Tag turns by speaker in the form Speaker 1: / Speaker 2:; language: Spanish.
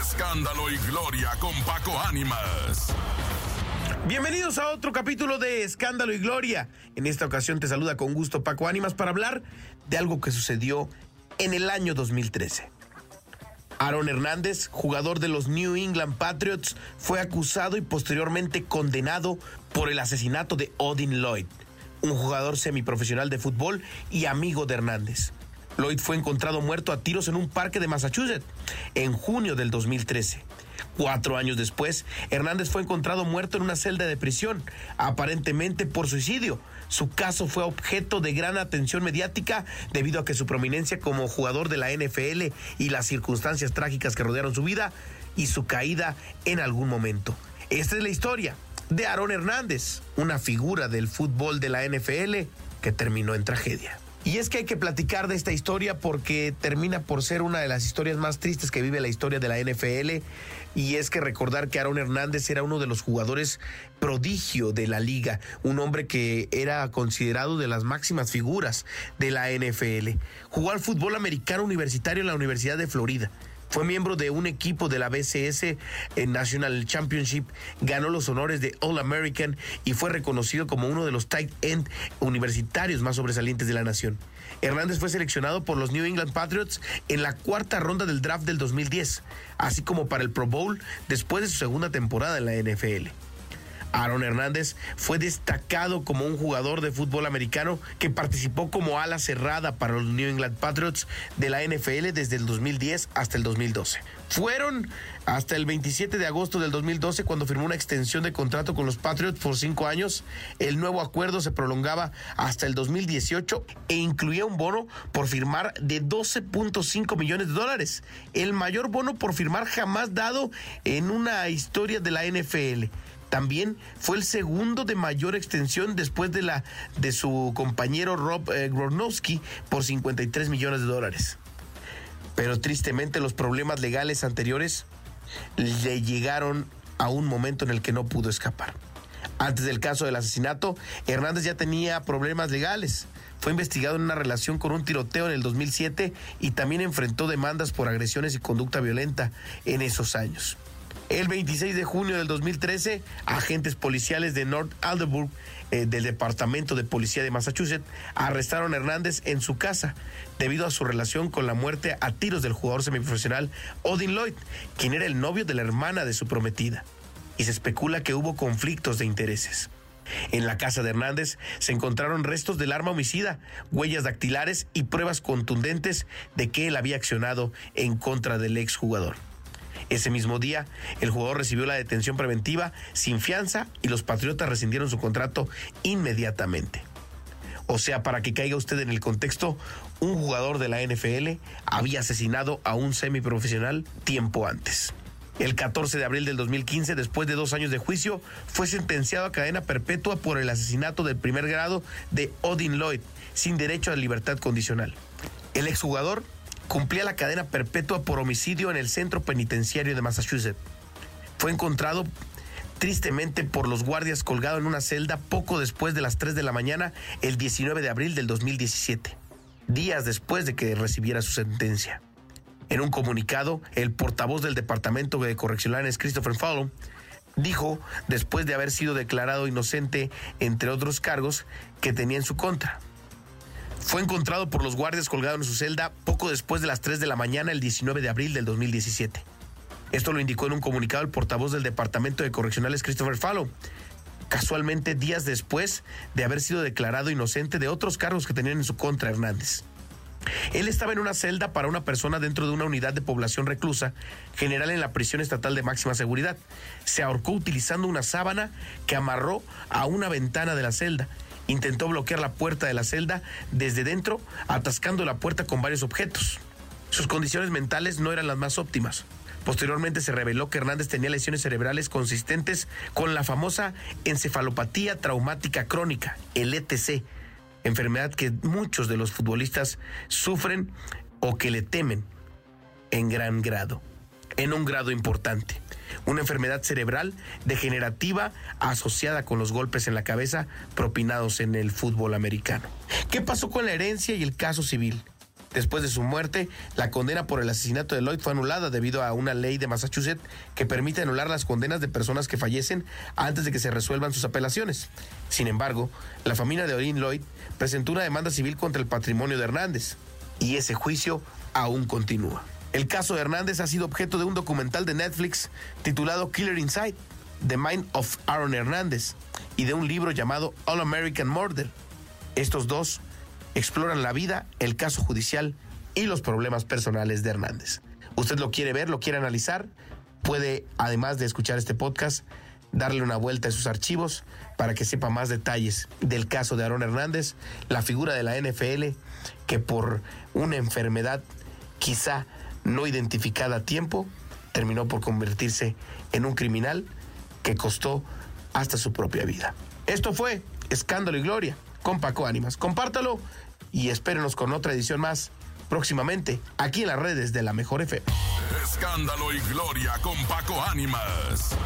Speaker 1: Escándalo y gloria con Paco Ánimas.
Speaker 2: Bienvenidos a otro capítulo de Escándalo y Gloria. En esta ocasión te saluda con gusto Paco Ánimas para hablar de algo que sucedió en el año 2013. Aaron Hernández, jugador de los New England Patriots, fue acusado y posteriormente condenado por el asesinato de Odin Lloyd, un jugador semiprofesional de fútbol y amigo de Hernández. Lloyd fue encontrado muerto a tiros en un parque de Massachusetts en junio del 2013. Cuatro años después, Hernández fue encontrado muerto en una celda de prisión, aparentemente por suicidio. Su caso fue objeto de gran atención mediática debido a que su prominencia como jugador de la NFL y las circunstancias trágicas que rodearon su vida y su caída en algún momento. Esta es la historia de Aaron Hernández, una figura del fútbol de la NFL que terminó en tragedia. Y es que hay que platicar de esta historia porque termina por ser una de las historias más tristes que vive la historia de la NFL. Y es que recordar que Aaron Hernández era uno de los jugadores prodigio de la liga, un hombre que era considerado de las máximas figuras de la NFL. Jugó al fútbol americano universitario en la Universidad de Florida. Fue miembro de un equipo de la BCS National Championship, ganó los honores de All American y fue reconocido como uno de los tight end universitarios más sobresalientes de la nación. Hernández fue seleccionado por los New England Patriots en la cuarta ronda del draft del 2010, así como para el Pro Bowl después de su segunda temporada en la NFL. Aaron Hernández fue destacado como un jugador de fútbol americano que participó como ala cerrada para los New England Patriots de la NFL desde el 2010 hasta el 2012. Fueron hasta el 27 de agosto del 2012 cuando firmó una extensión de contrato con los Patriots por cinco años. El nuevo acuerdo se prolongaba hasta el 2018 e incluía un bono por firmar de 12.5 millones de dólares, el mayor bono por firmar jamás dado en una historia de la NFL. También fue el segundo de mayor extensión después de la de su compañero Rob eh, Gronkowski por 53 millones de dólares. Pero tristemente los problemas legales anteriores le llegaron a un momento en el que no pudo escapar. Antes del caso del asesinato, Hernández ya tenía problemas legales. Fue investigado en una relación con un tiroteo en el 2007 y también enfrentó demandas por agresiones y conducta violenta en esos años. El 26 de junio del 2013, agentes policiales de North Alderburg eh, del Departamento de Policía de Massachusetts arrestaron a Hernández en su casa debido a su relación con la muerte a tiros del jugador semiprofesional Odin Lloyd, quien era el novio de la hermana de su prometida. Y se especula que hubo conflictos de intereses. En la casa de Hernández se encontraron restos del arma homicida, huellas dactilares y pruebas contundentes de que él había accionado en contra del exjugador. Ese mismo día, el jugador recibió la detención preventiva sin fianza y los Patriotas rescindieron su contrato inmediatamente. O sea, para que caiga usted en el contexto, un jugador de la NFL había asesinado a un semiprofesional tiempo antes. El 14 de abril del 2015, después de dos años de juicio, fue sentenciado a cadena perpetua por el asesinato del primer grado de Odin Lloyd, sin derecho a libertad condicional. El exjugador cumplía la cadena perpetua por homicidio en el centro penitenciario de Massachusetts. Fue encontrado tristemente por los guardias colgado en una celda poco después de las 3 de la mañana el 19 de abril del 2017, días después de que recibiera su sentencia. En un comunicado, el portavoz del Departamento de Correccionales, Christopher Fallon, dijo, después de haber sido declarado inocente, entre otros cargos, que tenía en su contra. Fue encontrado por los guardias colgado en su celda poco después de las 3 de la mañana el 19 de abril del 2017. Esto lo indicó en un comunicado el portavoz del Departamento de Correccionales Christopher Fallow, casualmente días después de haber sido declarado inocente de otros cargos que tenían en su contra Hernández. Él estaba en una celda para una persona dentro de una unidad de población reclusa, general en la prisión estatal de máxima seguridad. Se ahorcó utilizando una sábana que amarró a una ventana de la celda intentó bloquear la puerta de la celda desde dentro, atascando la puerta con varios objetos. Sus condiciones mentales no eran las más óptimas. Posteriormente se reveló que Hernández tenía lesiones cerebrales consistentes con la famosa encefalopatía traumática crónica, el ETC, enfermedad que muchos de los futbolistas sufren o que le temen en gran grado, en un grado importante una enfermedad cerebral degenerativa asociada con los golpes en la cabeza propinados en el fútbol americano. ¿Qué pasó con la herencia y el caso civil? Después de su muerte, la condena por el asesinato de Lloyd fue anulada debido a una ley de Massachusetts que permite anular las condenas de personas que fallecen antes de que se resuelvan sus apelaciones. Sin embargo, la familia de Orin Lloyd presentó una demanda civil contra el patrimonio de Hernández y ese juicio aún continúa. El caso de Hernández ha sido objeto de un documental de Netflix titulado Killer Inside, The Mind of Aaron Hernández, y de un libro llamado All American Murder. Estos dos exploran la vida, el caso judicial y los problemas personales de Hernández. Usted lo quiere ver, lo quiere analizar, puede, además de escuchar este podcast, darle una vuelta a sus archivos para que sepa más detalles del caso de Aaron Hernández, la figura de la NFL que por una enfermedad quizá no identificada a tiempo terminó por convertirse en un criminal que costó hasta su propia vida. Esto fue Escándalo y Gloria con Paco Ánimas. Compártalo y espérenos con otra edición más próximamente aquí en las redes de la Mejor FM.
Speaker 1: Escándalo y Gloria con Paco Ánimas.